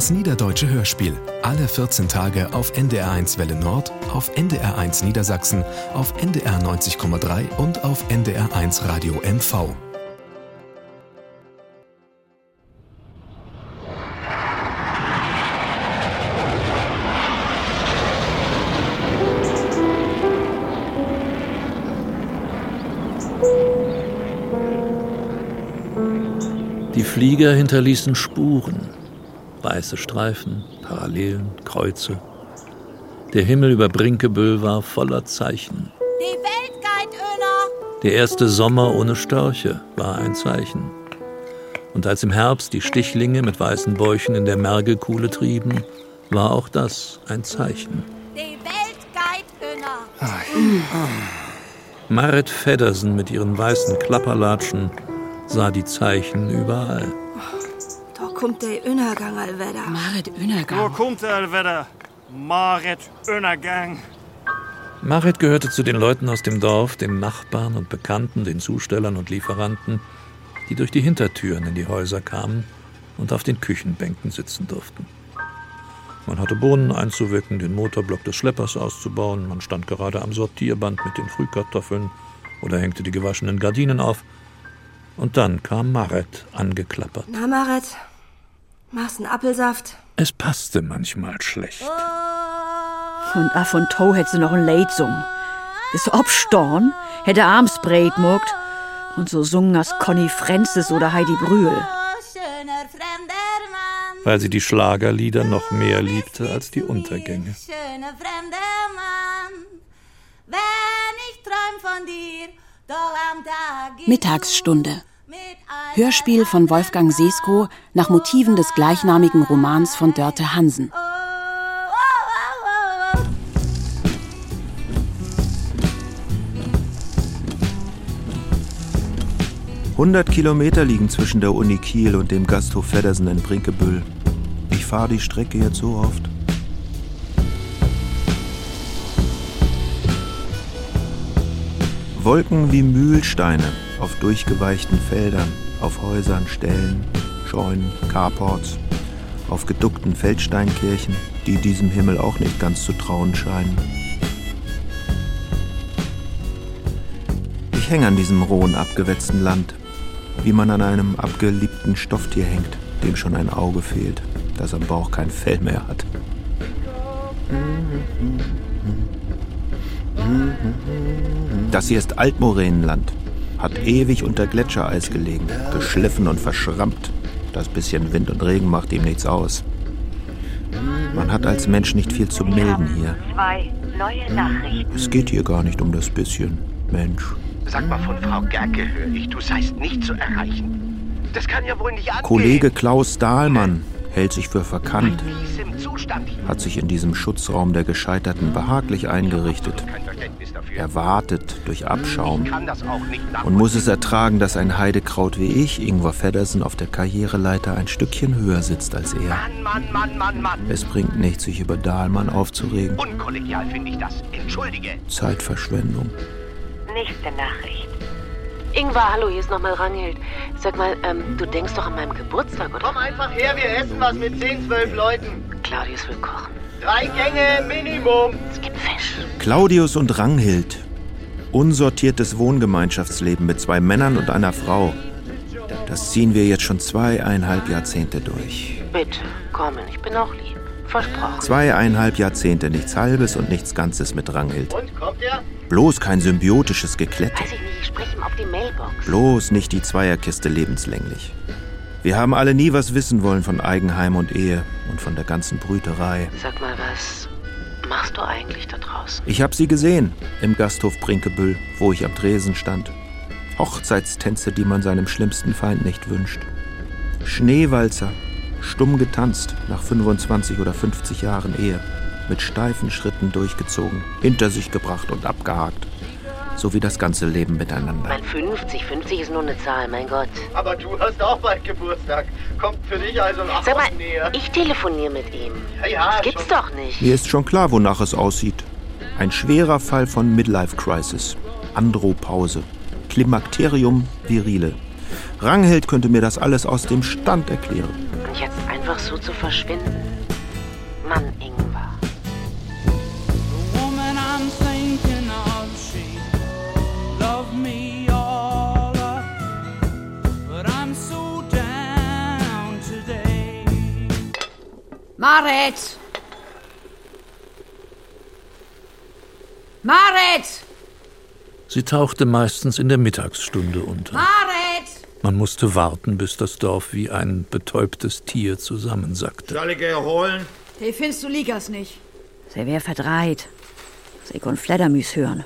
Das Niederdeutsche Hörspiel. Alle 14 Tage auf NDR1 Welle Nord, auf NDR1 Niedersachsen, auf NDR 90,3 und auf NDR1 Radio MV. Die Flieger hinterließen Spuren, weiße Streifen, Parallelen, Kreuze. Der Himmel über Brinkebüll war voller Zeichen. Die Welt geht Öner. Der erste Sommer ohne Störche war ein Zeichen. Und als im Herbst die Stichlinge mit weißen Bäuchen in der Mergelkuhle trieben, war auch das ein Zeichen. Die Welt geht Öner. Marit Feddersen mit ihren weißen Klapperlatschen sah die Zeichen überall. Kommt der Innergang allwetter. Marit Wo Önergang. kommt er wieder? Marit Önnergang. Marit gehörte zu den Leuten aus dem Dorf, den Nachbarn und Bekannten, den Zustellern und Lieferanten, die durch die Hintertüren in die Häuser kamen und auf den Küchenbänken sitzen durften. Man hatte Bohnen einzuwecken, den Motorblock des Schleppers auszubauen, man stand gerade am Sortierband mit den Frühkartoffeln oder hängte die gewaschenen Gardinen auf. Und dann kam Marit angeklappert. Na, Marit, machst einen Apfelsaft? Es passte manchmal schlecht. Und af und to hätte sie noch ein Lied sungen. Bis obstorn hätte abends breit mogt und so sungen als Conny Francis oder Heidi Brühl. Weil sie die Schlagerlieder noch mehr liebte als die Untergänge. Schöner fremder Mann. Wenn ich träum von dir, doch am Tag. Mittagsstunde. Hörspiel von Wolfgang Sesko nach Motiven des gleichnamigen Romans von Dörte Hansen. 100 Kilometer liegen zwischen der Uni Kiel und dem Gasthof Feddersen in Brinkebüll. Ich fahre die Strecke jetzt so oft. Wolken wie Mühlsteine auf durchgeweichten Feldern, auf Häusern, Ställen, Scheunen, Carports, auf geduckten Feldsteinkirchen, die diesem Himmel auch nicht ganz zu trauen scheinen. Ich hänge an diesem rohen, abgewetzten Land, wie man an einem abgeliebten Stofftier hängt, dem schon ein Auge fehlt, das am Bauch kein Fell mehr hat. Das hier ist Altmoränenland, hat ewig unter Gletschereis gelegen, geschliffen und verschrammt. Das bisschen Wind und Regen macht ihm nichts aus. Man hat als Mensch nicht viel zu melden hier. Zwei neue Nachrichten. Es geht hier gar nicht um das bisschen Mensch. Sag mal, von Frau Gerke höre ich, du seist nicht zu erreichen. Das kann ja wohl nicht angehen. Kollege Klaus Dahlmann hält sich für verkannt, hat sich in diesem Schutzraum der Gescheiterten behaglich eingerichtet. Er wartet durch Abschaum Ich kann das auch nicht und muss es ertragen, dass ein Heidekraut wie ich, Ingvar Feddersen, auf der Karriereleiter ein Stückchen höher sitzt als er. Mann, Mann, Mann, Mann, Mann. Es bringt nichts, sich über Dahlmann aufzuregen. Unkollegial finde ich das. Entschuldige. Zeitverschwendung. Nächste Nachricht. Ingvar, hallo, hier ist nochmal Ranghild. Sag mal, ähm, du denkst doch an meinem Geburtstag, oder? Komm einfach her, wir essen was mit 10, 12 Leuten. Claudius will kochen. Drei Gänge Minimum. Es gibt Fisch. Claudius und Ranghild. Unsortiertes Wohngemeinschaftsleben mit zwei Männern und einer Frau. Das ziehen wir jetzt schon zweieinhalb Jahrzehnte durch. Bitte, kommen, ich bin auch lieb. Versprochen. Zweieinhalb Jahrzehnte, nichts Halbes und nichts Ganzes mit Ranghild. Und, kommt er? Bloß kein symbiotisches Geklette. Weiß ich nicht, ich spreche ihm auf die Mailbox. Bloß nicht die Zweierkiste lebenslänglich. Wir haben alle nie was wissen wollen von Eigenheim und Ehe und von der ganzen Brüterei. Sag mal, was machst du eigentlich da draußen? Ich hab sie gesehen im Gasthof Brinkebüll, wo ich am Tresen stand. Hochzeitstänze, die man seinem schlimmsten Feind nicht wünscht. Schneewalzer, stumm getanzt nach 25 oder 50 Jahren Ehe, mit steifen Schritten durchgezogen, hinter sich gebracht und abgehakt. So wie das ganze Leben miteinander. Mein 50, 50 ist nur eine Zahl, mein Gott. Aber du hast auch bald Geburtstag. Kommt für dich also noch Sag mal, was näher. ich telefoniere mit ihm. Ja, ja, Das gibt's schon. doch nicht. Mir ist schon klar, wonach es aussieht. Ein schwerer Fall von Midlife Crisis. Andropause. Klimakterium virile. Ranghild könnte mir das alles aus dem Stand erklären. So zu verschwinden. Mann, Ingwer. The woman I'm thinking of, she loved me all up, but I'm so down today. Marit! Marit! Sie tauchte meistens in der Mittagsstunde unter. Marit! Man musste warten, bis das Dorf wie ein betäubtes Tier zusammensackte. Soll ich erholen? Hey, findest du Ligas nicht? Sie wär verdreht. Sie kon Fledermüs hören.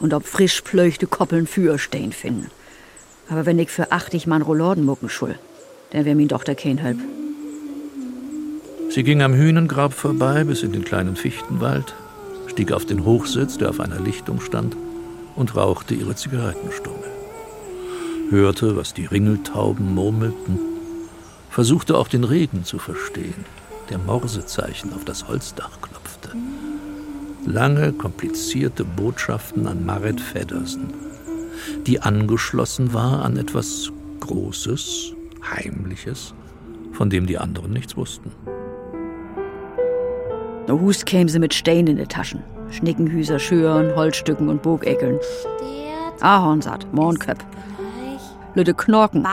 Und ob frisch plöchte Koppeln für stehen finden. Aber wenn ich für 80 Mann Rollorden mucken schul, dann wär min Tochter kein Help. Sie ging am Hühnengrab vorbei bis in den kleinen Fichtenwald, stieg auf den Hochsitz, der auf einer Lichtung stand, und rauchte ihre Zigarettenstummel. Hörte, was die Ringeltauben murmelten, versuchte auch den Regen zu verstehen, der Morsezeichen auf das Holzdach klopfte. Lange, komplizierte Botschaften an Marit Feddersen, die angeschlossen war an etwas Großes, Heimliches, von dem die anderen nichts wussten. No Hus kämen sie mit Steinen in den Taschen. Schnickenhüser, Schüren, Holzstücken und Bogeckeln. Ahornsaat, Mornköpp. Lütte Knorken.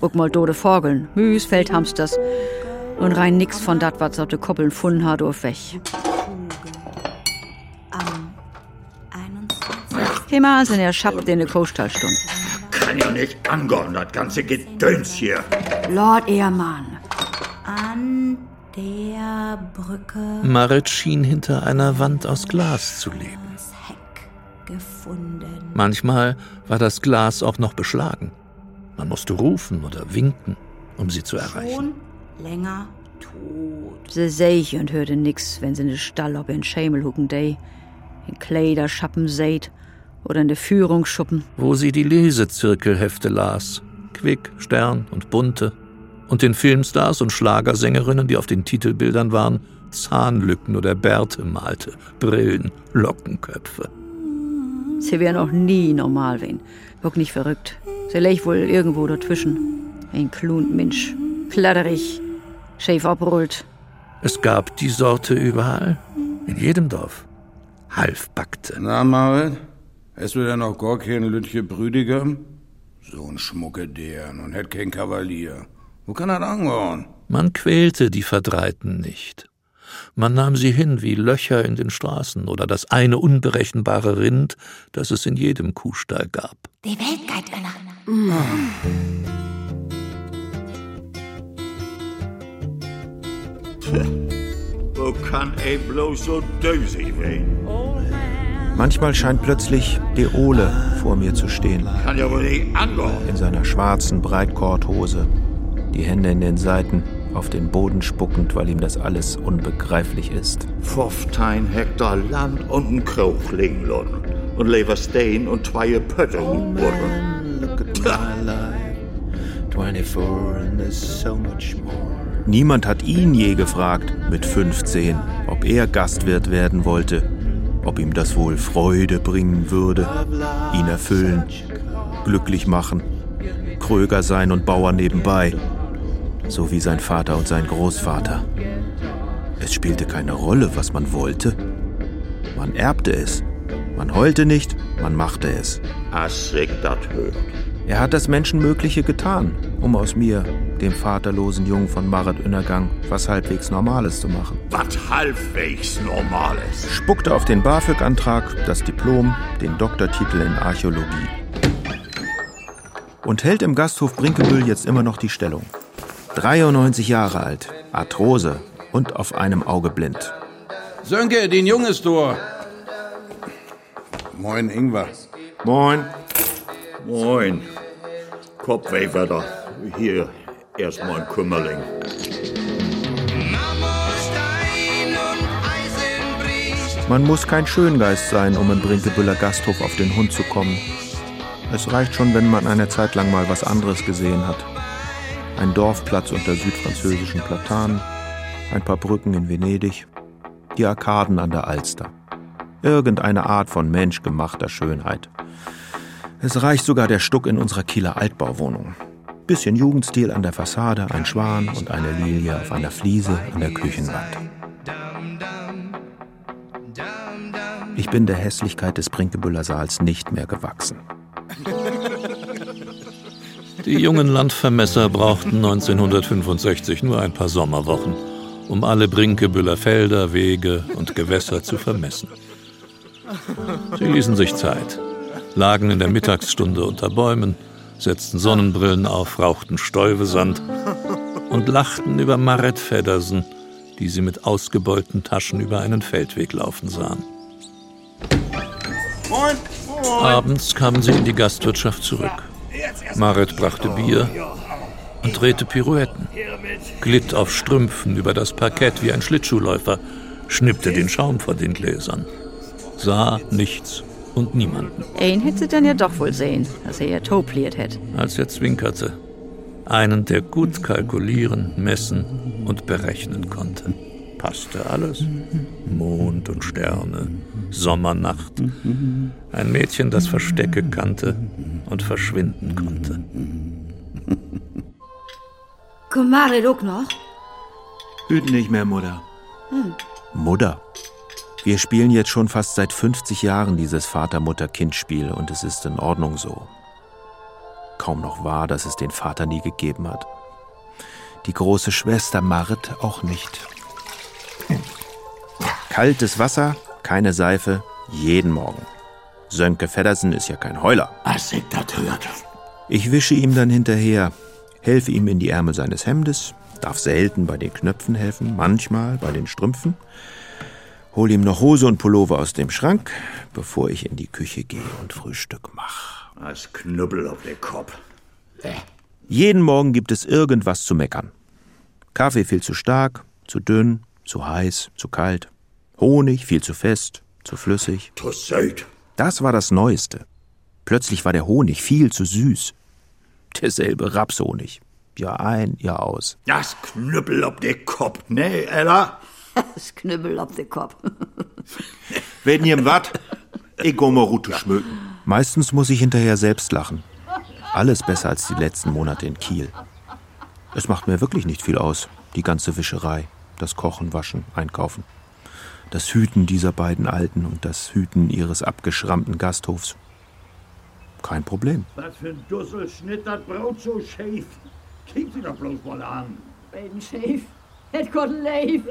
Guck mal dode Vogeln, Müs, Feldhamsters. Und rein nix von dat, was auf de Koppeln funden hat, auf weg. Jemals in der Schapp den Kostalstund. Kann ja nicht angehen, das ganze Gedöns hier. Lord Ehrmann. An der Brücke Marit schien hinter einer Wand aus Glas zu leben. gefunden. Manchmal war das Glas auch noch beschlagen. Man musste rufen oder winken, um sie zu erreichen. Schon länger tot. Sie seh ich und hörte nix, wenn sie in den Stall ob in Schemelhucken day, in Kleiderschappen seht oder in der Führungsschuppen. wo sie die Lesezirkelhefte las. Quick, Stern und Bunte. Und den Filmstars und Schlagersängerinnen, die auf den Titelbildern waren, Zahnlücken oder Bärte malte, Brillen, Lockenköpfe. Sie wär noch nie normal wen. Guck nicht verrückt. Sie leg wohl irgendwo dazwischen. Ein klunt Mensch. Kladderig. Schäf abrollt. Es gab die Sorte überall, in jedem Dorf. Halfbackte. Na, Marit, hast du denn noch gar kein Lütche Brüdigam? So ein Schmucke deren und hätt kein Kavalier. Wo kann das angehören? Man quälte die Verdreiten nicht. Man nahm sie hin wie Löcher in den Straßen oder das eine unberechenbare Rind, das es in jedem Kuhstall gab. Die Welt geht inner. Wo kann ey bloß so dösig werden? Manchmal scheint plötzlich De Ole vor mir zu stehen. Kann ja wohl nicht angehen. In seiner schwarzen Breitkorthose, die Hände in den Seiten, auf den Boden spuckend, weil ihm das alles unbegreiflich ist. 15 Hektar Land und ein lassen. Und Leverstein und zwei Pötte umbohren. Look at my life. 24 and there's so much more. Niemand hat ihn je gefragt, mit 15, ob er Gastwirt werden wollte, ob ihm das wohl Freude bringen würde, ihn erfüllen, glücklich machen, Kröger sein und Bauer nebenbei, so wie sein Vater und sein Großvater. Es spielte keine Rolle, was man wollte. Man erbte es. Man heulte nicht, man machte es. Hört. Er hat das Menschenmögliche getan, um aus mir, dem vaterlosen Jungen von Marit Önnergang, was halbwegs Normales zu machen. Was halbwegs Normales. Spuckte auf den BAföG-Antrag, das Diplom, den Doktortitel in Archäologie. Und hält im Gasthof Brinkebüll jetzt immer noch die Stellung. 93 Jahre alt, Arthrose und auf einem Auge blind. Sönke, den Junges du. Moin, Ingwer. Moin. Moin. Kopfwehwetter. Hier erstmal ein Kümmerling. Man muss kein Schöngeist sein, um im Brinkebüller Gasthof auf den Hund zu kommen. Es reicht schon, wenn man eine Zeit lang mal was anderes gesehen hat. Ein Dorfplatz unter südfranzösischen Platanen, ein paar Brücken in Venedig, die Arkaden an der Alster. Irgendeine Art von menschgemachter Schönheit. Es reicht sogar der Stuck in unserer Kieler Altbauwohnung. Bisschen Jugendstil an der Fassade, ein Schwan und eine Lilie auf einer Fliese an der Küchenwand. Ich bin der Hässlichkeit des Brinkebüller Saals nicht mehr gewachsen. Die jungen Landvermesser brauchten 1965 nur ein paar Sommerwochen, um alle Brinkebüller Felder, Wege und Gewässer zu vermessen. Sie ließen sich Zeit, lagen in der Mittagsstunde unter Bäumen, setzten Sonnenbrillen auf, rauchten Stäubesand und lachten über Maret Feddersen, die sie mit ausgebeulten Taschen über einen Feldweg laufen sahen. Moin. Moin. Abends kamen sie in die Gastwirtschaft zurück. Maret brachte Bier und drehte Pirouetten, glitt auf Strümpfen über das Parkett wie ein Schlittschuhläufer, schnippte den Schaum vor den Gläsern, sah nichts und niemanden. Einen hätte sie dann ja doch wohl sehen, dass er ihr topliert hätte. Als er zwinkerte, einen, der gut kalkulieren, messen und berechnen konnte. Passte alles. Mond und Sterne, Sommernacht. Ein Mädchen, das Verstecke kannte und verschwinden konnte. Marit auch noch? Hüten nicht mehr, Mutter. Hm. Mutter. Wir spielen jetzt schon fast seit 50 Jahren dieses Vater-Mutter-Kind-Spiel und es ist in Ordnung so. Kaum noch wahr, dass es den Vater nie gegeben hat. Die große Schwester Marit auch nicht. Kaltes Wasser, keine Seife, jeden Morgen. Sönke Feddersen ist ja kein Heuler. Was ich das hört. Ich wische ihm dann hinterher, helfe ihm in die Ärmel seines Hemdes, darf selten bei den Knöpfen helfen, manchmal bei den Strümpfen, hol ihm noch Hose und Pullover aus dem Schrank, bevor ich in die Küche gehe und Frühstück mache. Als Knüppel auf den Kopf. Äh. Jeden Morgen gibt es irgendwas zu meckern. Kaffee viel zu stark, zu dünn, zu heiß, zu kalt. Honig viel zu fest, zu flüssig. Zu süß. Das war das Neueste. Plötzlich war der Honig viel zu süß. Derselbe Rapshonig. Jahr ein, Jahr aus. Das Knüppel auf den Kopf, ne, Ella? Das Knüppel auf den Kopf. Wenn ihr wat? Ich go mal Rute schmücken. Meistens muss ich hinterher selbst lachen. Alles besser als die letzten Monate in Kiel. Es macht mir wirklich nicht viel aus, die ganze Wischerei. Das Kochen, Waschen, Einkaufen. Das Hüten dieser beiden Alten und das Hüten ihres abgeschrammten Gasthofs. Kein Problem. Was für ein Dusselschnitt, das Brot so schäf. Kriegt sie doch bloß mal an. Bin schäf. Het Gott leef.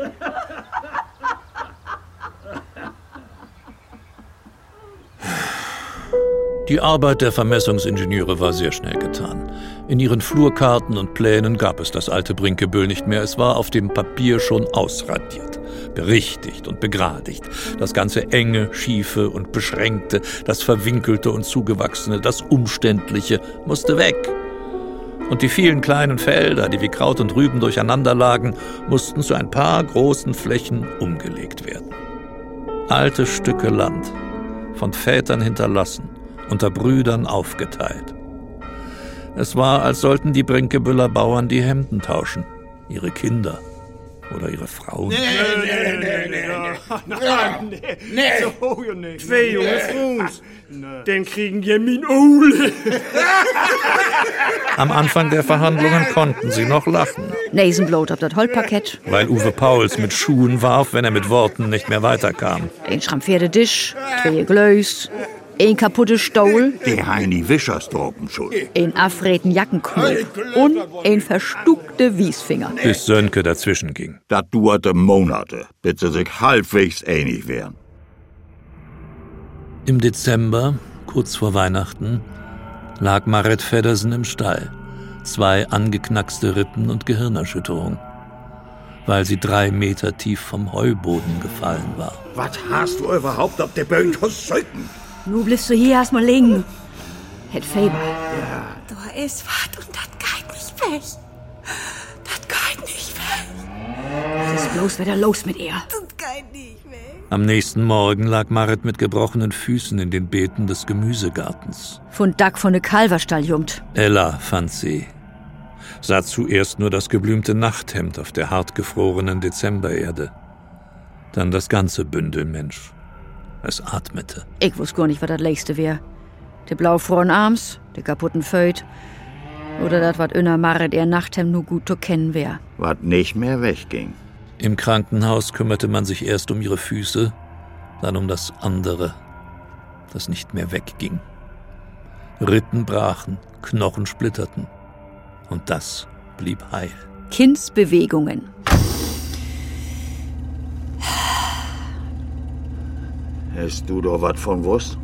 Die Arbeit der Vermessungsingenieure war sehr schnell getan. In ihren Flurkarten und Plänen gab es das alte Brinkebüll nicht mehr. Es war auf dem Papier schon ausradiert, berichtigt und begradigt. Das ganze enge, schiefe und beschränkte, das verwinkelte und zugewachsene, das umständliche musste weg. Und die vielen kleinen Felder, die wie Kraut und Rüben durcheinander lagen, mussten zu ein paar großen Flächen umgelegt werden. Alte Stücke Land, von Vätern hinterlassen, unter Brüdern aufgeteilt. Es war, als sollten die Brinkebüller Bauern die Hemden tauschen, ihre Kinder oder ihre Frauen. Nee, nee, nee, nee, nee. Nee, so ja nicht. Zwei junge Frus. Den kriegen je min Ole. Am Anfang der Verhandlungen konnten sie noch lachen. Nasenblot auf das Holzparkett. Weil Uwe Pauls mit Schuhen warf, wenn er mit Worten nicht mehr weiterkam. Ein schrampfierte Tisch, zwei Glöß, ein kaputte Stuhl, Die Heini Wischerstorpen schon. ein afreten Jackenknopf und ein verstuckte Wiesfinger. Bis Sönke dazwischen ging. Das dauerte Monate, bis sie sich halbwegs einig wären. Im Dezember, kurz vor Weihnachten, lag Maret Feddersen im Stall. Zwei angeknackste Rippen und Gehirnerschütterung. Weil sie drei Meter tief vom Heuboden gefallen war. Was hast du überhaupt auf der Bühne Söcken? Nu bist du hier erstmal liegen. Het Faber. Da ist was und das geht nicht weg. Das geht nicht weg. Was ist bloß wieder los mit ihr? Das geht nicht weg. Am nächsten Morgen lag Marit mit gebrochenen Füßen in den Beeten des Gemüsegartens. Von Dack von ne Kalverstall jummt. Ella fand sie. Sah zuerst nur das geblümte Nachthemd auf der hartgefrorenen Dezembererde. Dann das ganze Bündel Mensch. Es atmete. Ich wusste gar nicht, was das Lächste wär. Der blaufroren Arms, der kaputten Föt Oder das, was Öner Marit ihr Nachtem nur gut zu kennen wär. Was nicht mehr wegging. Im Krankenhaus kümmerte man sich erst um ihre Füße, dann um das andere, das nicht mehr wegging. Rippen brachen, Knochen splitterten. Und das blieb heil. Kindsbewegungen. Hast du doch was von wusst?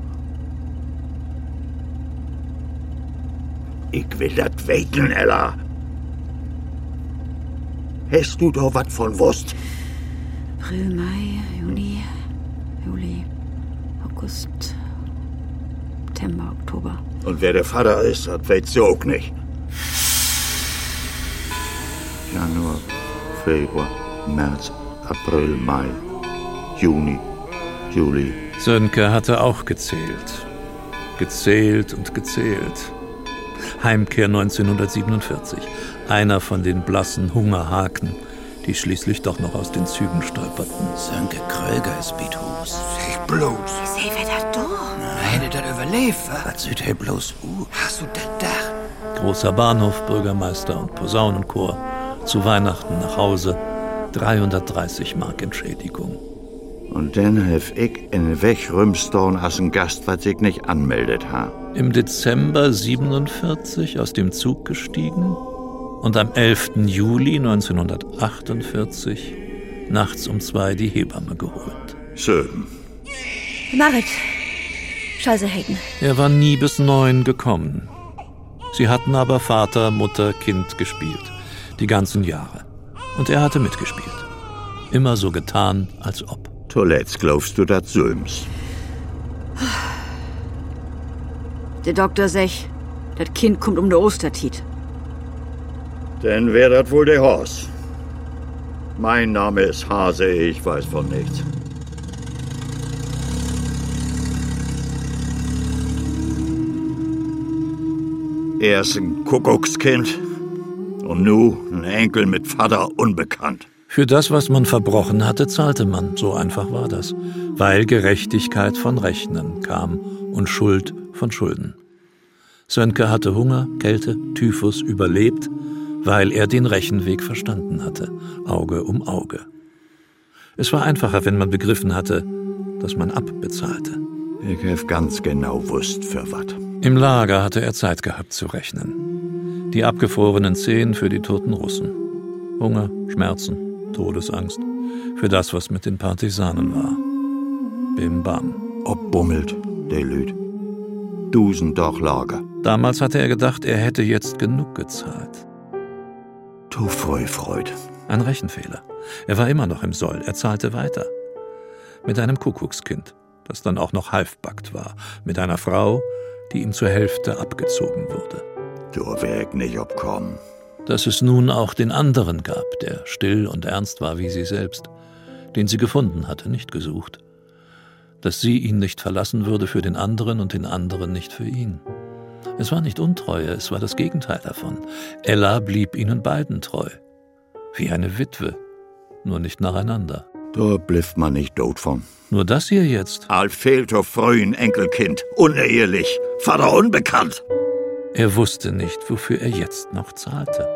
Ich will das weten, Ella. Hast du doch was von wusst? April, Mai, Juni, Juli, August, September, Oktober. Und wer der Vater ist, das weiß sie auch nicht. Januar, Februar, März, April, Mai, Juni, Juli. Sönke hatte auch gezählt. Gezählt und gezählt. Heimkehr 1947. Einer von den blassen Hungerhaken, die schließlich doch noch aus den Zügen stolperten. Sönke Kröger ist Bithus. Sag bloß. Seh, wer da durch? Nein, das überlebt, wa? Was süd er bloß u? Hast du das Dach? Großer Bahnhof, Bürgermeister und Posaunenchor. Zu Weihnachten nach Hause. 330 Mark Entschädigung. Und dann hef ich in Wegrümstorn als ein Gast, was ich nicht anmeldet ha. Im Dezember 47 aus dem Zug gestiegen und am 11. Juli 1948 nachts um zwei die Hebamme geholt. Schön. Marit. Scheiße, Hayden. Er war nie bis neun gekommen. Sie hatten aber Vater, Mutter, Kind gespielt. Die ganzen Jahre. Und er hatte mitgespielt. Immer so getan, als ob. Zuletzt glaubst du das Söms. Der Doktor sech, das Kind kommt um der Ostertit. Denn wer das wohl der Horst? Mein Name ist Hase, ich weiß von nichts. Er ist ein Kuckuckskind und nu ein Enkel mit Vater unbekannt. Für das, was man verbrochen hatte, zahlte man. So einfach war das. Weil Gerechtigkeit von Rechnen kam und Schuld von Schulden. Sönke hatte Hunger, Kälte, Typhus überlebt, weil er den Rechenweg verstanden hatte. Auge um Auge. Es war einfacher, wenn man begriffen hatte, dass man abbezahlte. Ich hef ganz genau wusst, für wat. Im Lager hatte er Zeit gehabt zu rechnen. Die abgefrorenen Zehen für die toten Russen. Hunger, Schmerzen, Todesangst. Für das, was mit den Partisanen war. Bim Bam. Obbummelt, der Lüd. Dusendorchlager. Damals hatte er gedacht, er hätte jetzt genug gezahlt. Freu, Freud. Ein Rechenfehler. Er war immer noch im Soll. Er zahlte weiter. Mit einem Kuckuckskind, das dann auch noch halbbackt war. Mit einer Frau, die ihm zur Hälfte abgezogen wurde. Du weg nicht obkommen. Dass es nun auch den anderen gab, der still und ernst war wie sie selbst, den sie gefunden hatte, nicht gesucht. Dass sie ihn nicht verlassen würde für den anderen und den anderen nicht für ihn. Es war nicht Untreue, es war das Gegenteil davon. Ella blieb ihnen beiden treu. Wie eine Witwe, nur nicht nacheinander. Da blifft man nicht tot von. Nur das hier jetzt. Al fehlt auf frühen Enkelkind. Unehelich. Vater unbekannt. Er wusste nicht, wofür er jetzt noch zahlte.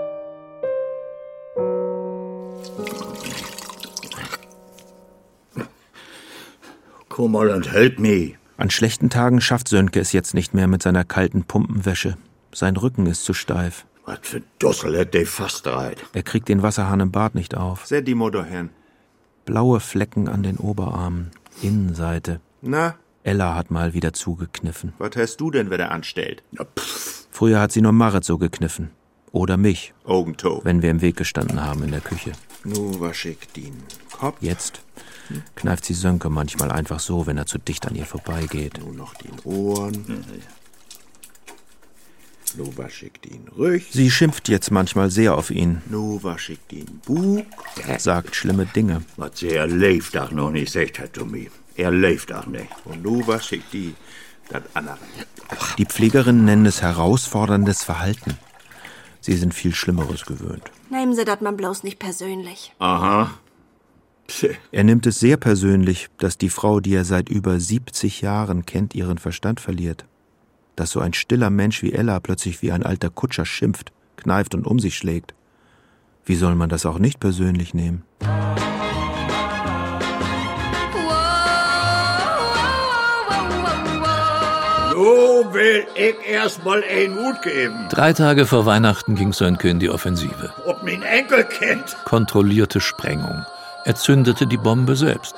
Komm mal und help me. An schlechten Tagen schafft Sönke es jetzt nicht mehr mit seiner kalten Pumpenwäsche. Sein Rücken ist zu steif. Was für Dussel hat der fast reit. Er kriegt den Wasserhahn im Bad nicht auf. Set die Mutter hin. Blaue Flecken an den Oberarmen. Innenseite. Na, Ella hat mal wieder zugekniffen. was hast du denn wieder anstellt? Früher hat sie nur Marit so gekniffen. Oder mich, Augentoe. wenn wir im Weg gestanden haben in der Küche. Nu wasch ich den Kopf. Jetzt kneift sie Sönke manchmal einfach so, wenn er zu dicht an ihr vorbeigeht. Nu noch den Ohren. Nu wasch ich den Rüch. Sie schimpft jetzt manchmal sehr auf ihn, Nu wasch ich den Bug. sagt schlimme Dinge. Was sie er lebt auch noch nicht, sagt er zu mir. Er lebt auch nicht. Und nu wasch ich die. Die Pflegerinnen nennen es herausforderndes Verhalten. Sie sind viel Schlimmeres gewöhnt. Nehmen Sie das mal bloß nicht persönlich. Aha. Tch, Er nimmt es sehr persönlich, dass die Frau, die er seit über 70 Jahren kennt, ihren Verstand verliert. dass so ein stiller Mensch wie Ella plötzlich wie ein alter Kutscher schimpft, kneift und um sich schlägt. Wie soll man das auch nicht persönlich nehmen? So will ich erstmal ein Mut geben. Drei Tage vor Weihnachten ging Sönke in die Offensive. Ob mein Enkelkind. Kontrollierte Sprengung. Er zündete die Bombe selbst.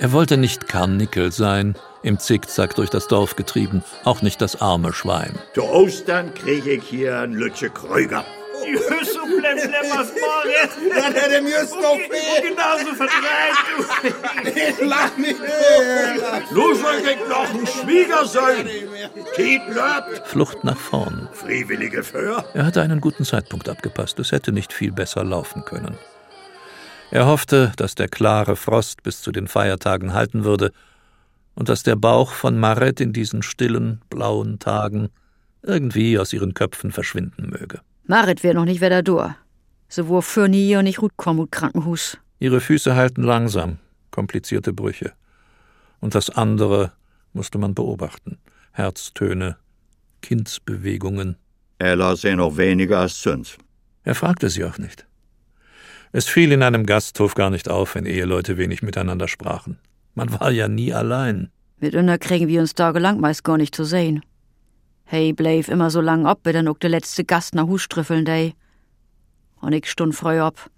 Er wollte nicht Karnickel sein, im Zickzack durch das Dorf getrieben, auch nicht das arme Schwein. Zu Ostern krieg ich hier einen Lütsche Krüger. Die Hüsse blemblem was Moritz. Ja, der dem just noch Und genauso verdreht, du. Lach nicht Nun soll ich noch ein Schwiegersohn. Tiet löbt. Flucht nach vorn. Freiwillige für. Er hatte einen guten Zeitpunkt abgepasst. Es hätte nicht viel besser laufen können. Er hoffte, dass der klare Frost bis zu den Feiertagen halten würde und dass der Bauch von Maret in diesen stillen, blauen Tagen irgendwie aus ihren Köpfen verschwinden möge. Marit wär noch nicht wieder da. Sie war für nie und nicht gut kommen ut Krankenhus. Ihre Füße halten langsam, komplizierte Brüche. Und das andere musste man beobachten. Herztöne, Kindsbewegungen. Ella sehen noch weniger als Züns. Er fragte sie auch nicht. Es fiel in einem Gasthof gar nicht auf, wenn Eheleute wenig miteinander sprachen. Man war ja nie allein. Mit Unna kriegen wir uns tagelang meist gar nicht zu sehen. Hey bleif immer so lang ob, bis dann auch der letzte Gast nach Hus strüffeln dei. Und ich stund früh ab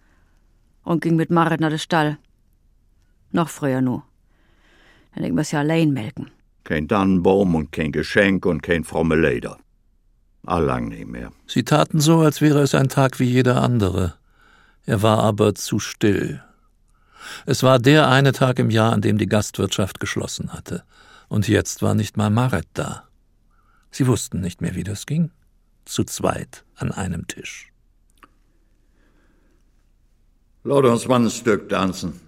und ging mit Marit nach de Stall. Noch früher nu. Denn ich muss ja allein melken. Kein Tannenbaum und kein Geschenk und kein fromme Leder. Allang nicht mehr. Sie taten so, als wäre es ein Tag wie jeder andere. Er war aber zu still. Es war der eine Tag im Jahr, an dem die Gastwirtschaft geschlossen hatte. Und jetzt war nicht mal Maret da. Sie wussten nicht mehr, wie das ging. Zu zweit an einem Tisch. Lass uns mal ein Stück tanzen.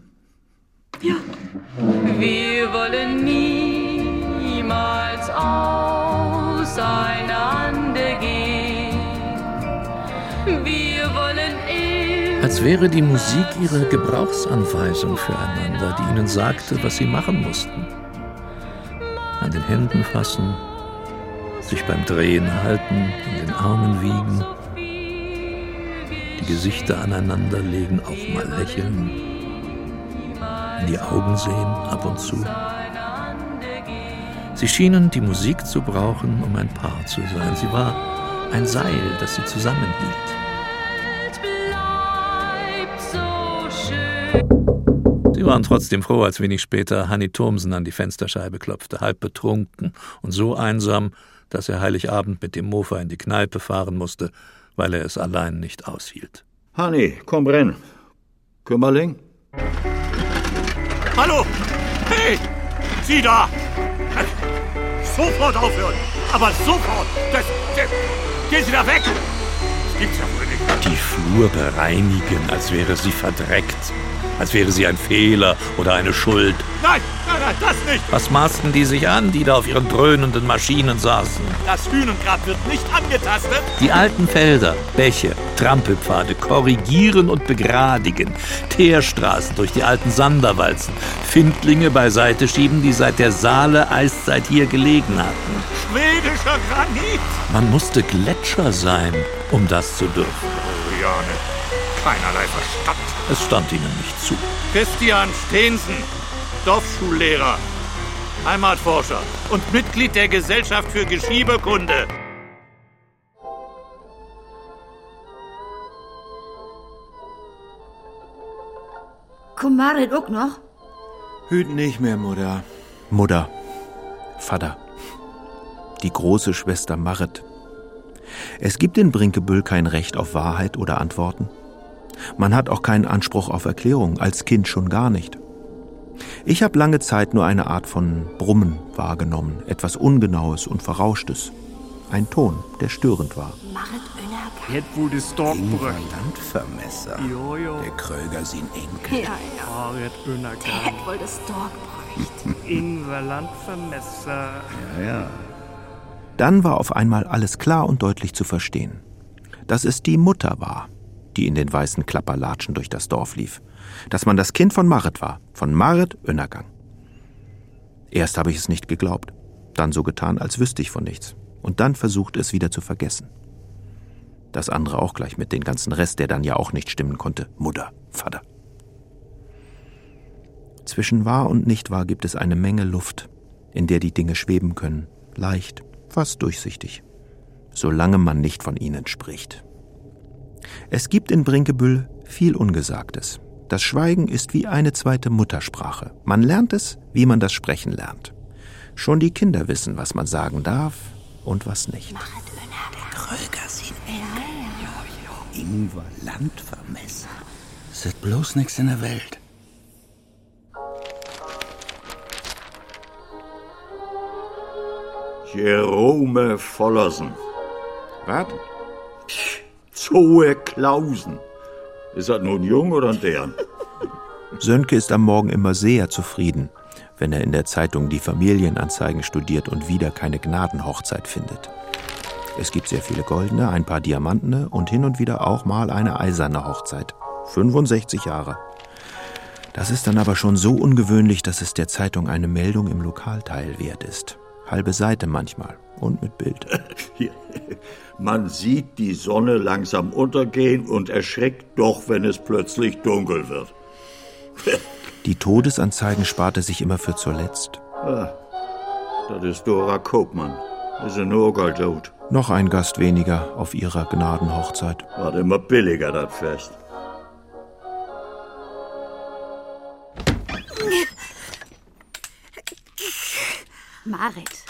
Wir wollen niemals auseinandergehen. Wir wollen immer Als wäre die Musik ihre Gebrauchsanweisung füreinander, die ihnen sagte, was sie machen mussten. An den Händen fassen, sich beim Drehen halten, in den Armen wiegen, die Gesichter aneinander legen, auch mal lächeln, in die Augen sehen ab und zu. Sie schienen die Musik zu brauchen, um ein Paar zu sein. Sie war ein Seil, das sie zusammenhielt. Sie waren trotzdem froh, als wenig später Hanni Thomsen an die Fensterscheibe klopfte, halb betrunken und so einsam, dass er Heiligabend mit dem Mofa in die Kneipe fahren musste, weil er es allein nicht aushielt. Hanni, komm rein. Kümmerling? Hallo! Hey! Sie da! Sofort aufhören! Aber sofort! Das, das, gehen Sie da weg! Das gibt's ja wohl nicht. Die Flur bereinigen, als wäre sie verdreckt, als wäre sie ein Fehler oder eine Schuld. Nein, nein, nein, das nicht! Was maßten die sich an, die da auf ihren dröhnenden Maschinen saßen? Das Hühnengrab wird nicht angetastet! Die alten Felder, Bäche, Trampelpfade korrigieren und begradigen, Teerstraßen durch die alten Sanderwalzen, Findlinge beiseite schieben, die seit der Saale Eiszeit hier gelegen hatten. Schwedischer Granit! Man musste Gletscher sein, um das zu dürfen. Oh, Jane, keinerlei Verstand. Es stand ihnen nicht zu. Christian Stehensen, Dorfschullehrer, Heimatforscher und Mitglied der Gesellschaft für Geschiebekunde. Komm Marit auch noch? Hüt nicht mehr, Mutter. Mutter. Vater. Die große Schwester Marit. Es gibt in Brinkebüll kein Recht auf Wahrheit oder Antworten. Man hat auch keinen Anspruch auf Erklärung, als Kind schon gar nicht. Ich habe lange Zeit nur eine Art von Brummen wahrgenommen, etwas Ungenaues und Verrauschtes. Ein Ton, der störend war. Jetzt wurde Stork Landvermesser. Jo, jo. Der Kröger sind Enkel. Ja, ja. Der hätt wohl das Dorf bräucht. Ingwer Landvermesser. Ja, ja. Dann war auf einmal alles klar und deutlich zu verstehen. Dass es die Mutter war, die in den weißen Klapperlatschen durch das Dorf lief. Dass man das Kind von Marit war, von Marit Önnergang. Erst habe ich es nicht geglaubt. dann so getan, als wüsste ich von nichts, und dann versucht es wieder zu vergessen. Das andere auch gleich mit den ganzen Rest, der dann ja auch nicht stimmen konnte. Mutter, Vater. Zwischen wahr und nicht wahr gibt es eine Menge Luft, in der die Dinge schweben können, leicht, fast durchsichtig, solange man nicht von ihnen spricht. Es gibt in Brinkebüll viel Ungesagtes. Das Schweigen ist wie eine zweite Muttersprache. Man lernt es, wie man das Sprechen lernt. Schon die Kinder wissen, was man sagen darf und was nicht. Der Kröger sieht ja, ja. Ingwer Landvermesser. Es ist bloß nichts in der Welt. Jerome Vollersen. Was? Zoe Klausen. Ist das nun jung oder ein deren? Sönke ist am Morgen immer sehr zufrieden, wenn er in der Zeitung die Familienanzeigen studiert und wieder keine Gnadenhochzeit findet. Es gibt sehr viele goldene, ein paar diamantene und hin und wieder auch mal eine eiserne Hochzeit. 65 Jahre. Das ist dann aber schon so ungewöhnlich, dass es der Zeitung eine Meldung im Lokalteil wert ist. Halbe Seite manchmal und mit Bild. Man sieht die Sonne langsam untergehen und erschreckt doch, wenn es plötzlich dunkel wird. Die Todesanzeigen sparte sich immer für zuletzt. Ah, das ist Dora Kopmann. Ist ein Urgeldot. Noch ein Gast weniger auf ihrer Gnadenhochzeit. War immer billiger, das Fest. Marit.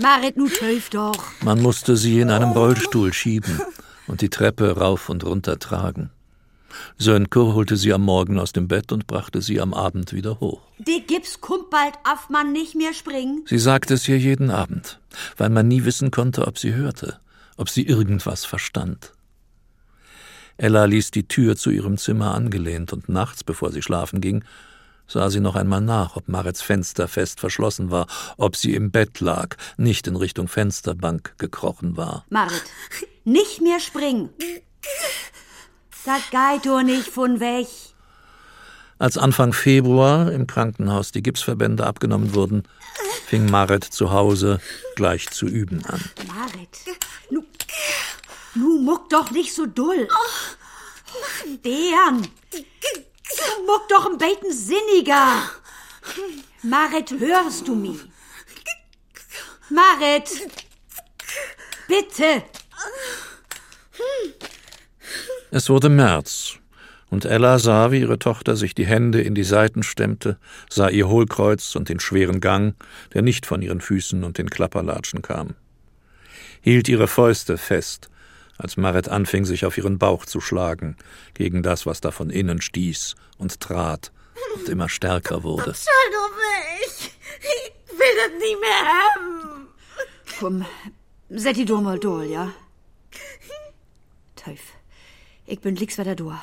Marit, nu töf doch. Man musste sie in einem Rollstuhl schieben und die Treppe rauf und runter tragen. Sönke holte sie am Morgen aus dem Bett und brachte sie am Abend wieder hoch. Die Gips kommt bald auf man nicht mehr springen. Sie sagte es ihr jeden Abend, weil man nie wissen konnte, ob sie hörte, ob sie irgendwas verstand. Ella ließ die Tür zu ihrem Zimmer angelehnt und nachts, bevor sie schlafen ging, sah sie noch einmal nach, ob Marets Fenster fest verschlossen war, ob sie im Bett lag, nicht in Richtung Fensterbank gekrochen war. Marit, nicht mehr springen. Das geht doch nicht von weg. Als Anfang Februar im Krankenhaus die Gipsverbände abgenommen wurden, fing Marit zu Hause gleich zu üben an. Marit, nu, nu muck doch nicht so dull. Deren, du muck doch ein Beten sinniger. Marit, hörst du mich? Marit, bitte. Es wurde März, und Ella sah, wie ihre Tochter sich die Hände in die Seiten stemmte, sah ihr Hohlkreuz und den schweren Gang, der nicht von ihren Füßen und den Klapperlatschen kam. Hielt ihre Fäuste fest, als Marit anfing, sich auf ihren Bauch zu schlagen, gegen das, was da von innen stieß und trat und immer stärker wurde. Weg. Ich will das nie mehr haben. Komm, set die doch mal durch, ja? Teuf. Ich bin licks wieder durch.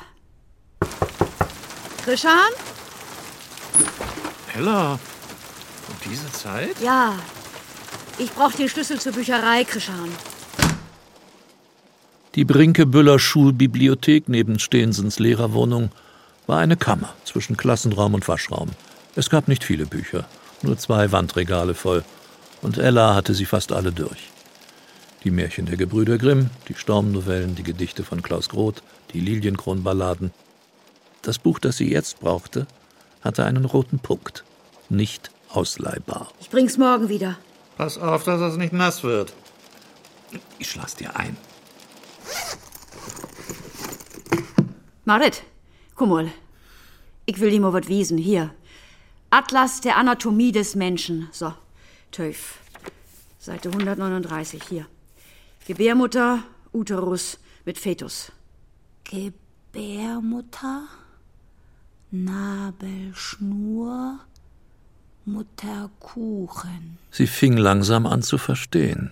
Christian? Ella, um diese Zeit? Ja. Ich brauch den Schlüssel zur Bücherei, Christian. Die Brinkebüller Schulbibliothek neben Stehensens Lehrerwohnung war eine Kammer zwischen Klassenraum und Waschraum. Es gab nicht viele Bücher, nur zwei Wandregale voll, und Ella hatte sie fast alle durch. Die Märchen der Gebrüder Grimm, die Stormnovellen, die Gedichte von Klaus Groth, die Lilienkronballaden. Das Buch, das sie jetzt brauchte, hatte einen roten Punkt. Nicht ausleihbar. Ich bring's morgen wieder. Pass auf, dass es nicht nass wird. Ich schlaß dir ein. Marit, guck mal. Ich will dir mal was wiesen. Hier. Atlas der Anatomie des Menschen. So, Töf. Seite 139, hier. Gebärmutter, Uterus mit Fetus. Gebärmutter, Nabelschnur, Mutterkuchen. Sie fing langsam an zu verstehen.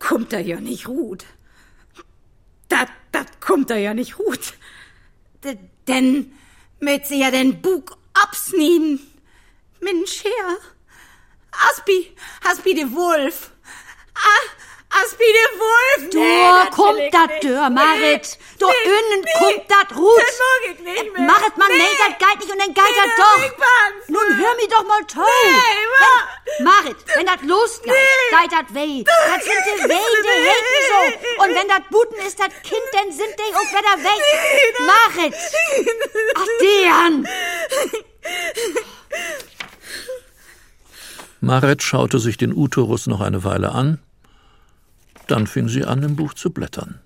Kommt da ja nicht gut. Das, das kommt da ja nicht gut. D denn mit sie ja den Bug absnehmen. Mensch her. Aspi, Aspi de Wolf. Ah, Aspide Wolf! Da kommt dat Dörr, Marit. Da innen kommt dat Rut. Das mag ich nicht mehr. Marit, man Nee. nee. dat geit nicht und dann geit Nee, dat das doch. Nun hör mi doch mal zu. Nee, wenn, Marit, wenn dat losgeht, geit dat weh. Dat sind die weh, die heten so. Und wenn dat Buten ist, dat Kind, dann sind die auch wieder weg. Marit. Ach, deren. Maret schaute sich den Uterus noch eine Weile an, dann fing sie an, im Buch zu blättern,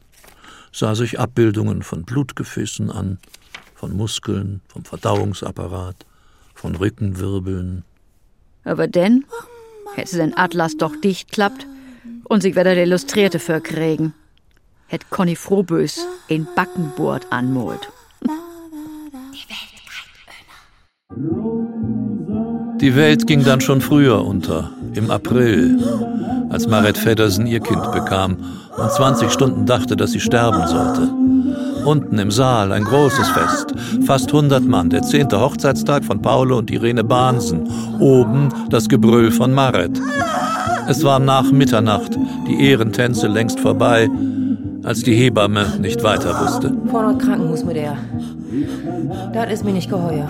sah sich Abbildungen von Blutgefäßen an, von Muskeln, vom Verdauungsapparat, von Rückenwirbeln. Aber denn, hätte sie den Atlas doch dicht klappt und sich wieder der Illustrierte verkriegen, hätt Conny Frohbös in Backenbord anmolt. Die Welt ging dann schon früher unter, im April, als Maret Feddersen ihr Kind bekam und 20 Stunden dachte, dass sie sterben sollte. Unten im Saal ein großes Fest, fast 100 Mann, der zehnte Hochzeitstag von Paolo und Irene Bahnsen, oben das Gebrüll von Maret. Es war nach Mitternacht, die Ehrentänze längst vorbei, als die Hebamme nicht weiter wusste. Das Krankenhaus mit der. Das ist mir nicht geheuer.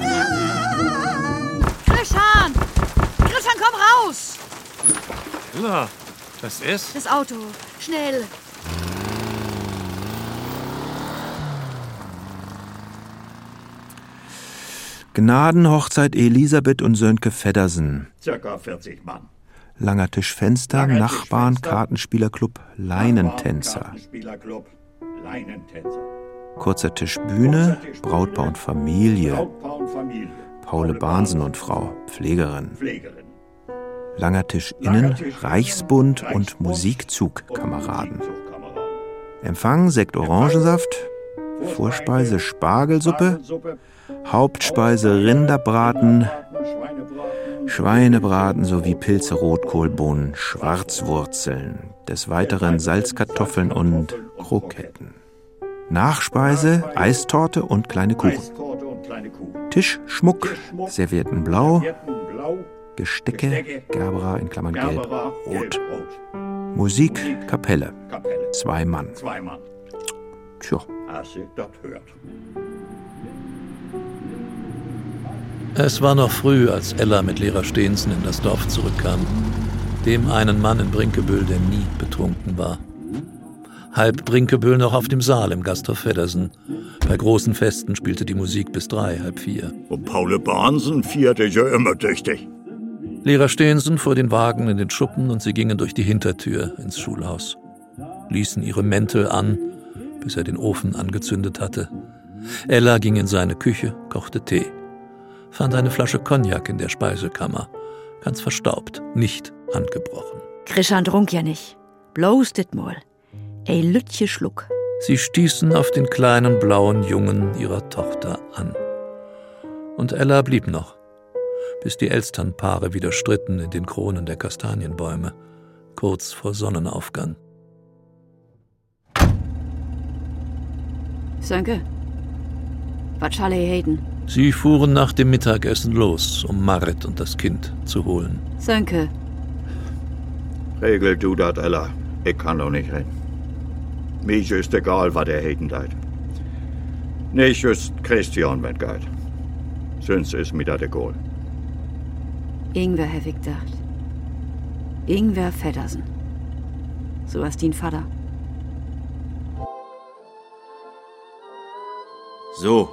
Ja, das ist. Das Auto, schnell! Gnadenhochzeit Elisabeth und Sönke Feddersen. Circa 40 Mann. Langer Tisch Fenster, Langer Nachbarn, Fenster. Kartenspielerclub, Leinentänzer. Kartenspielerclub, Leinentänzer. Kurzer Tisch Bühne, Brautpaar und Familie. Brautpaar und Familie. Paule Bahnsen und Frau, Pflegerin. Pflegerin. Langer Tisch innen, Reichsbund und Musikzugkameraden. Empfang Sekt Orangensaft, Vorspeise Spargelsuppe, Hauptspeise Rinderbraten, Schweinebraten sowie Pilze, Rotkohlbohnen, Schwarzwurzeln, des Weiteren Salzkartoffeln und Kroketten. Nachspeise Eistorte und kleine Kuchen. Eistorte und kleine Kuchen. Tisch Schmuck, Servietten blau, Servietten blau, Gestecke, Gestecke, Gerbera in Klammern gelb, rot. Musik, Kapelle, Kapelle. zwei Mann. Zwei Mann. Tja. Es war noch früh, als Ella mit Lehrer Stehensen in das Dorf zurückkam. Dem einen Mann in Brinkebüll, der nie betrunken war. Halb Brinkebüll noch auf dem Saal im Gasthof Feddersen. Bei großen Festen spielte die Musik bis drei, halb vier. Und Paule Bahnsen vierte ja immer tüchtig. Lehrer Stehensen fuhr den Wagen in den Schuppen und sie gingen durch die Hintertür ins Schulhaus. Ließen ihre Mäntel an, bis er den Ofen angezündet hatte. Ella ging in seine Küche, kochte Tee. Fand eine Flasche Cognac in der Speisekammer. Ganz verstaubt, nicht angebrochen. Christian trunk ja nicht. Bloß dit mal. Ey, Lütje Schluck. Sie stießen auf den kleinen blauen Jungen ihrer Tochter an. Und Ella blieb noch, bis die Elsternpaare wieder stritten in den Kronen der Kastanienbäume, kurz vor Sonnenaufgang. Sönke, was schall er heden? Sie fuhren nach dem Mittagessen los, um Marit und das Kind zu holen. Sönke, Regel du dat, Ella. Ich kann doch nicht reden. Mich ist egal, was er heten deit. Nicht just Christian, wenn geit. Sonst ist mir dat egal. Ingwer gedacht. Ingwer Feddersen. So was din Vater. So.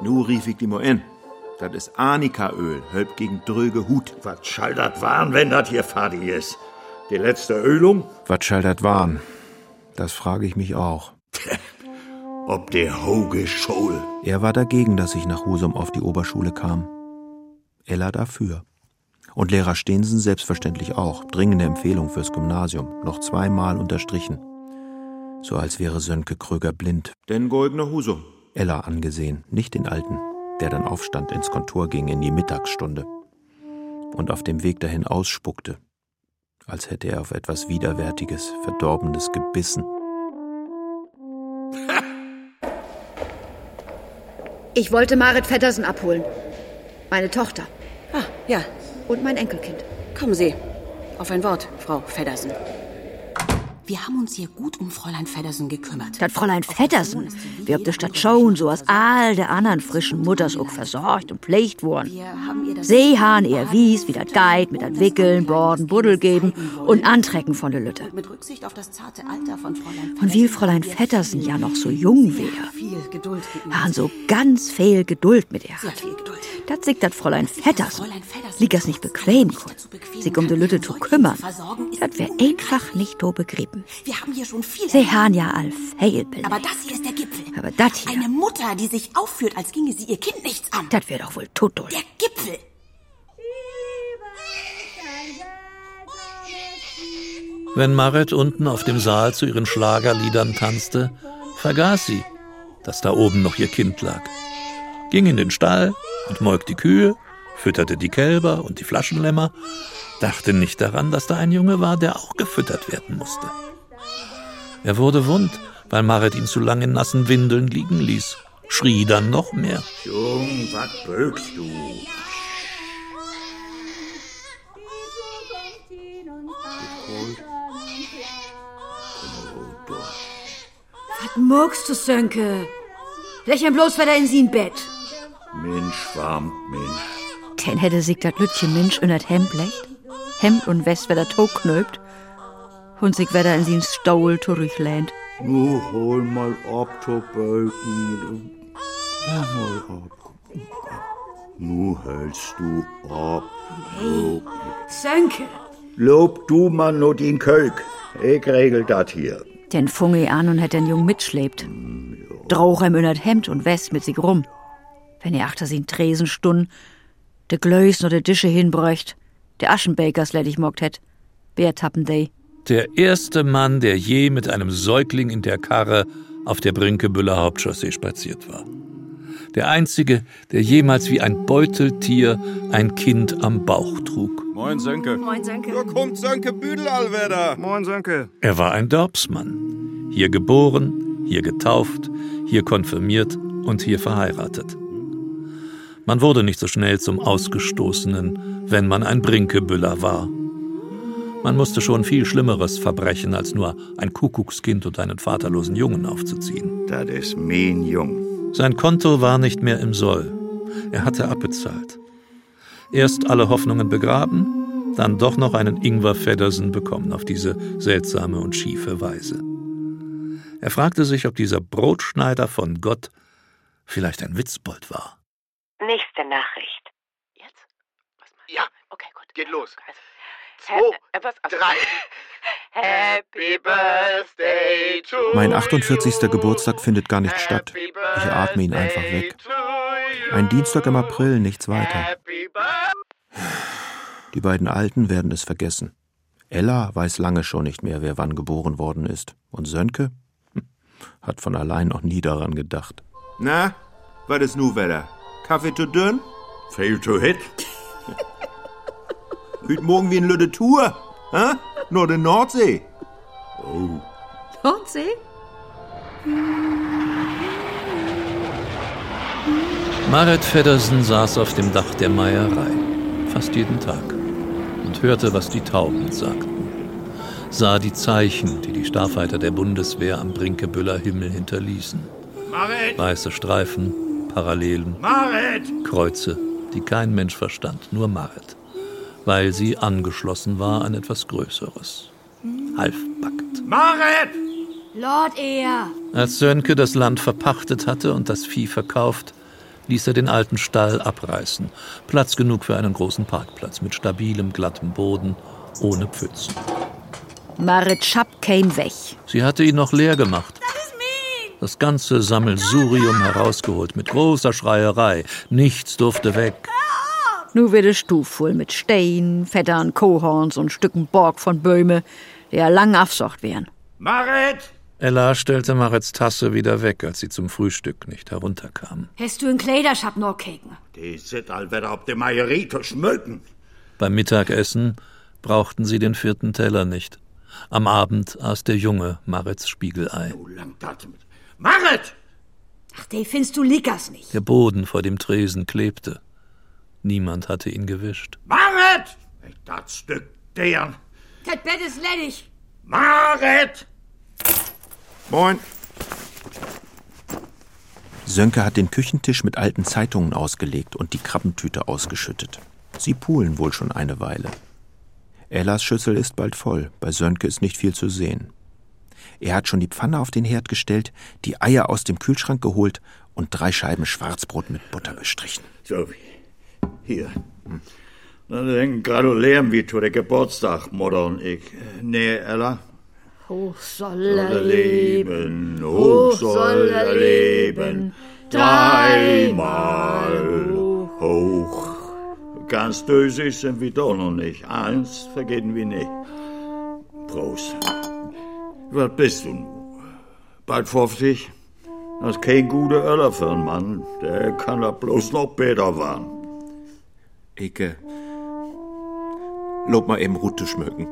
Nu rief ich die mal in. Das ist Anikaöl, hölb gegen dröge Hut. Was schall dat waren, wenn dat hier fertig ist? Die letzte Ölung? Was schall das waren? Das frage ich mich auch. Ob der Hoge Schol. Er war dagegen, dass ich nach Husum auf die Oberschule kam. Ella dafür. Und Lehrer Stehensen selbstverständlich auch. Dringende Empfehlung fürs Gymnasium. Noch zweimal unterstrichen. So als wäre Sönke Kröger blind. Denn goldener Husum. Ella angesehen, nicht den Alten, der dann aufstand, ins Kontor ging in die Mittagsstunde. Und auf dem Weg dahin ausspuckte. Als hätte er auf etwas Widerwärtiges, Verdorbenes gebissen. Ich wollte Marit Feddersen abholen. Meine Tochter. Ah, ja. Und mein Enkelkind. Kommen Sie. Auf ein Wort, Frau Feddersen. Wir haben uns hier gut um Fräulein Feddersen gekümmert. Das Fräulein Feddersen, wie ob der Stadt schon so als all der anderen frischen Mutters auch versorgt und pflegt worden. Seehahn eher wies, wie das Guide mit das Wickeln, Borden, Buddel geben und Antrecken von der Lütte. Mit Rücksicht auf das zarte Alter von Fräulein Und wie Fräulein Feddersen ja noch so jung wäre, haben so ganz viel Geduld mit ihr. Das sieht das Fräulein Feddersen. Liegt das nicht bequem, kurz, sich um die Lütte zu kümmern. Das wär einfach nicht so begrieben. Wir haben hier schon viel. Sie haben ja all Fehlbild. Aber das hier ist der Gipfel. Aber das hier, Eine Mutter, die sich aufführt, als ginge sie ihr Kind nichts an. das wär doch wohl tot Der Gipfel. Wenn Marit unten auf dem Saal zu ihren Schlagerliedern tanzte, vergaß sie, dass da oben noch ihr Kind lag. Ging in den Stall und molk die Kühe, fütterte die Kälber und die Flaschenlämmer, dachte nicht daran, dass da ein Junge war, der auch gefüttert werden musste. Er wurde wund, weil Marit ihn zu lange in nassen Windeln liegen ließ, schrie dann noch mehr. Jung, was bögst du? Was muckst du, Sönke? Lächeln bloß wieder in sein Bett. Mensch, warm, Mensch. Denn hätte sich das Lütchen Mensch in das Hemd legt, Hemd und West wieder tot knöpt, und sich wieder in sin Staul zurücklehnt. Nu hol mal ab, to Böken. Hol mal ab. Nu hältst du ab. Lob. Sönke! Lob du mal no den Kölk. Ich regel dat hier. Den fung ich an und hätt den Jungen mitschlebt. Drauch ihm in das Hemd und West mit sich rum. Wenn er achter sin Tresen stund, de Glöß nur de Dische hinbräucht, de Aschenbakers läd ich mockt hätt. Wer tappen dey? Der erste Mann, der je mit einem Säugling in der Karre auf der Brinkebüller Hauptchaussee spaziert war. Der einzige, der jemals wie ein Beuteltier ein Kind am Bauch trug. Moin, Sönke. Moin, Sönke. Da kommt Sönke Büdel, Alweder. Moin, Sönke. Er war ein Dorpsmann. Hier geboren, hier getauft, hier konfirmiert und hier verheiratet. Man wurde nicht so schnell zum Ausgestoßenen, wenn man ein Brinkebüller war. Man musste schon viel Schlimmeres verbrechen, als nur ein Kuckuckskind und einen vaterlosen Jungen aufzuziehen. Das ist mein Jung. Sein Konto war nicht mehr im Soll. Er hatte abbezahlt. Erst alle Hoffnungen begraben, dann doch noch einen Ingwer Feddersen bekommen auf diese seltsame und schiefe Weise. Er fragte sich, ob dieser Brotschneider von Gott vielleicht ein Witzbold war. Nächste Nachricht. Ja, okay, gut. Geht los. Äh, was? Drei. Happy Birthday to Mein 48. Geburtstag findet gar nicht statt. Ich atme ihn einfach weg. Ein Dienstag im April, nichts weiter. Die beiden Alten werden es vergessen. Ella weiß lange schon nicht mehr, wer wann geboren worden ist. Und Sönke hm, hat von allein noch nie daran gedacht. Na, was ist nu wetter? Kaffee zu dünn? Viel zu hit. Hüt morgen wie ein Lütte Tour? Hä? Nur der Nordsee. Oh. Nordsee? Marit Feddersen saß auf dem Dach der Meierei, fast jeden Tag, und hörte, was die Tauben sagten. Sah die Zeichen, die die Starfighter der Bundeswehr am Brinkebüller Himmel hinterließen. Marit! Weiße Streifen, Parallelen, Marit! Kreuze, die kein Mensch verstand, nur Marit, weil sie angeschlossen war an etwas Größeres. Halbbackend. Marit! Lord er. Als Sönke das Land verpachtet hatte und das Vieh verkauft, ließ er den alten Stall abreißen. Platz genug für einen großen Parkplatz mit stabilem, glattem Boden, ohne Pfützen. Marit Schapp käm weg. Sie hatte ihn noch leer gemacht. Das ganze Sammelsurium herausgeholt mit großer Schreierei. Nichts durfte weg. Nu wird es Stuf voll mit Steinen, Fettern, Kohorns und Stücken Borg von Böhme, der lang afsocht wären. Marit! Ella stellte Marits Tasse wieder weg, als sie zum Frühstück nicht herunterkam. Hast du einen Kleiderschab noch keken? Die sit allwetter auf Meierie zu schmücken. Beim Mittagessen brauchten sie den vierten Teller nicht. Am Abend aß der Junge Marits Spiegelei. Marit! Ach, de findest du Lickers nicht. Der Boden vor dem Tresen klebte. Niemand hatte ihn gewischt. Marit! Das Stück deren. Das Bett ist ledig. Marit! Moin. Sönke hat den Küchentisch mit alten Zeitungen ausgelegt und die Krabbentüte ausgeschüttet. Sie pulen wohl schon eine Weile. Ellas Schüssel ist bald voll, bei Sönke ist nicht viel zu sehen. Er hat schon die Pfanne auf den Herd gestellt, die Eier aus dem Kühlschrank geholt und drei Scheiben Schwarzbrot mit Butter bestrichen. So, hier. Dann gratulieren wir zu der Geburtstag, Mutter und ich. Nee, Ella? Hoch soll er leben. hoch soll er leben, dreimal hoch. Ganz dösig sind wir doch noch nicht. Eins vergessen wir nicht. Prost. Was bist du nun? Bald 50? Das ist kein guter Öller für einen Mann. Der kann da bloß noch besser werden. Ike, lob mal eben Rute schmücken.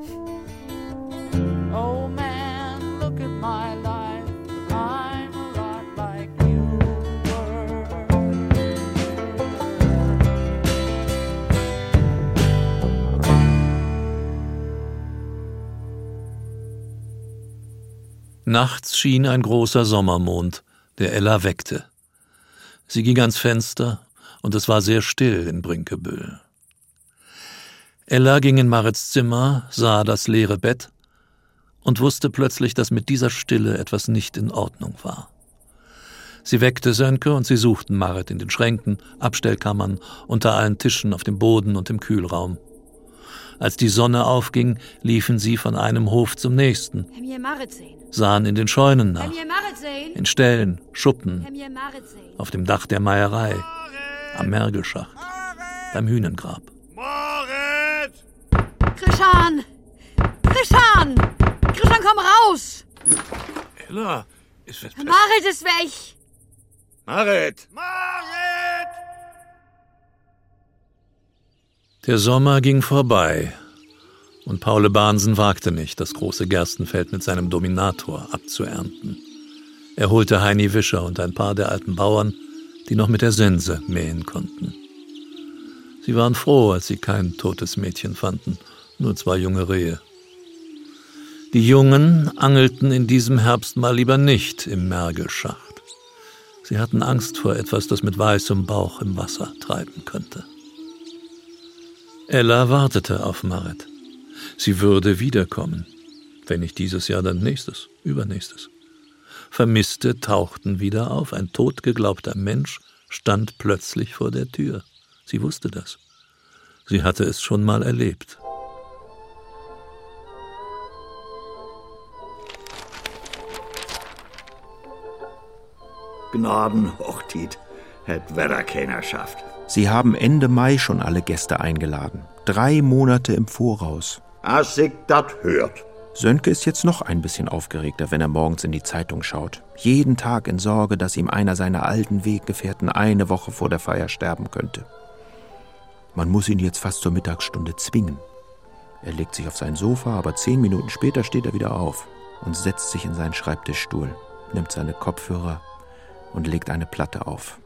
Oh man, look at my life. I'm a lot like you Nachts schien ein großer Sommermond, der Ella weckte. Sie ging ans Fenster, und es war sehr still in Brinkebüll. Ella ging in Marits Zimmer, sah das leere Bett und wusste plötzlich, dass mit dieser Stille etwas nicht in Ordnung war. Sie weckte Sönke und sie suchten Marit in den Schränken, Abstellkammern, unter allen Tischen, auf dem Boden und im Kühlraum. Als die Sonne aufging, liefen sie von einem Hof zum nächsten, sahen in den Scheunen nach, in Ställen, Schuppen, auf dem Dach der Meierei, am Mergelschacht, beim Hühnengrab. Krishan! Krishan! Krishan, komm raus! Ella, ist was Marit ist weg! Marit! Der Sommer ging vorbei und Paule Bahnsen wagte nicht, das große Gerstenfeld mit seinem Dominator abzuernten. Er holte Heini Wischer und ein paar der alten Bauern, die noch mit der Sense mähen konnten. Sie waren froh, als sie kein totes Mädchen fanden, nur zwei junge Rehe. Die Jungen angelten in diesem Herbst mal lieber nicht im Mergelschacht. Sie hatten Angst vor etwas, das mit weißem Bauch im Wasser treiben könnte. Ella wartete auf Marit. Sie würde wiederkommen. Wenn nicht dieses Jahr, dann nächstes, übernächstes. Vermisste tauchten wieder auf. Ein totgeglaubter Mensch stand plötzlich vor der Tür. Sie wusste das. Sie hatte es schon mal erlebt. Gnadenhochtit hätt Wetter keiner schafft. Sie haben Ende Mai schon alle Gäste eingeladen. Drei Monate im Voraus. Als ich dat hört. Sönke ist jetzt noch ein bisschen aufgeregter, wenn er morgens in die Zeitung schaut. Jeden Tag in Sorge, dass ihm einer seiner alten Weggefährten eine Woche vor der Feier sterben könnte. Man muss ihn jetzt fast zur Mittagsstunde zwingen. Er legt sich auf sein Sofa, aber zehn Minuten später steht er wieder auf und setzt sich in seinen Schreibtischstuhl, nimmt seine Kopfhörer und legt eine Platte auf.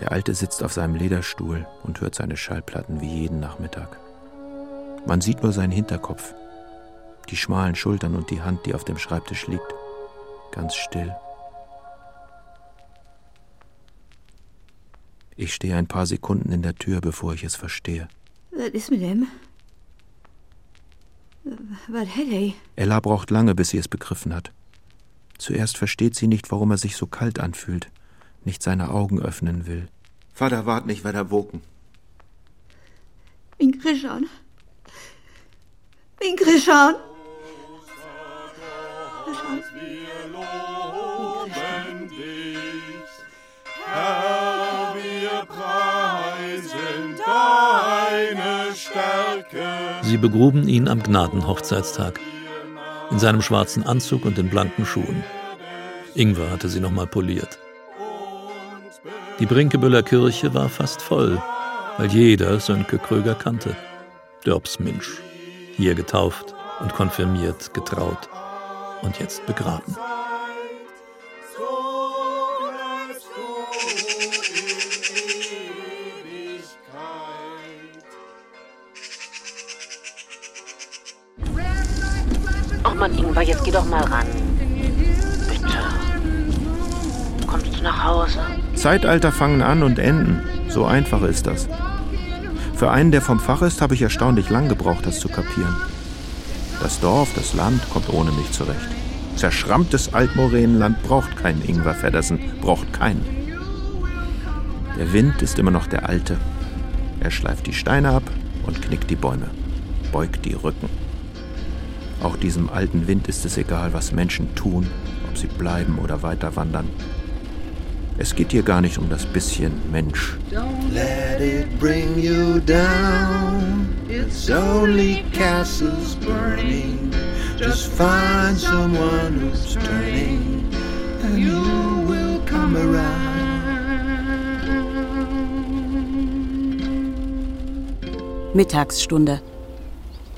Der Alte sitzt auf seinem Lederstuhl und hört seine Schallplatten wie jeden Nachmittag. Man sieht nur seinen Hinterkopf, die schmalen Schultern und die Hand, die auf dem Schreibtisch liegt. Ganz still. Ich stehe ein paar Sekunden in der Tür, bevor ich es verstehe. Was ist mit dem? Was hat er? Ella braucht lange, bis sie es begriffen hat. Zuerst versteht sie nicht, warum er sich so kalt anfühlt, nicht seine Augen öffnen will. Vater, wart nicht weiter woken. Min Krishan. Min Krishan. Krishan. Herr, wir preisen deine Stärke. Sie begruben ihn am Gnadenhochzeitstag, in seinem schwarzen Anzug und den blanken Schuhen. Ingwer hatte sie nochmal poliert. Die Brinkebüller Kirche war fast voll, weil jeder Sönke Kröger kannte. Dörbsminsch, hier getauft und konfirmiert, getraut und jetzt begraben. Ach man, Ingwer, jetzt geh doch mal ran. Bitte. Kommst du nach Hause? Zeitalter fangen an und enden. So einfach ist das. Für einen, der vom Fach ist, habe ich erstaunlich lang gebraucht, das zu kapieren. Das Dorf, das Land kommt ohne mich zurecht. Zerschrammtes Altmoränenland braucht keinen Ingwer Feddersen, braucht keinen. Der Wind ist immer noch der alte. Er schleift die Steine ab und knickt die Bäume, beugt die Rücken. Auch diesem alten Wind ist es egal, was Menschen tun, ob sie bleiben oder weiter wandern. Es geht hier gar nicht um das bisschen Mensch. Don't let it bring you down. It's only castles burning. Just find someone who's turning, and you will come around. Mittagsstunde.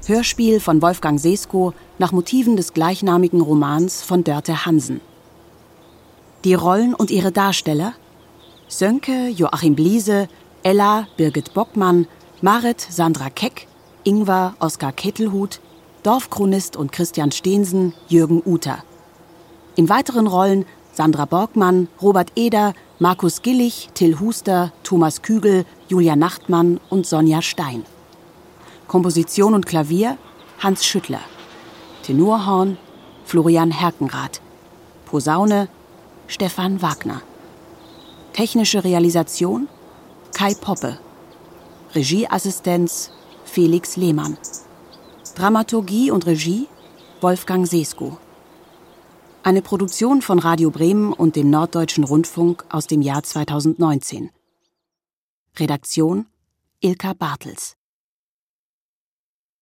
Hörspiel von Wolfgang Sesko nach Motiven des gleichnamigen Romans von Dörte Hansen. Die Rollen und ihre Darsteller Sönke Joachim Bliese, Ella Birgit Bockmann, Marit Sandra Keck, Ingwer Oskar Kettelhut, Dorfchronist und Christian Steensen Jürgen Uter. In weiteren Rollen Sandra Borgmann, Robert Eder, Markus Gillig, Till Huster, Thomas Kügel, Julia Nachtmann und Sonja Stein. Komposition und Klavier Hans Schüttler. Tenorhorn Florian Herkenrath. Posaune Stefan Wagner. Technische Realisation Kai Poppe. Regieassistenz Felix Lehmann. Dramaturgie und Regie Wolfgang Sesko. Eine Produktion von Radio Bremen und dem Norddeutschen Rundfunk aus dem Jahr 2019. Redaktion Ilka Bartels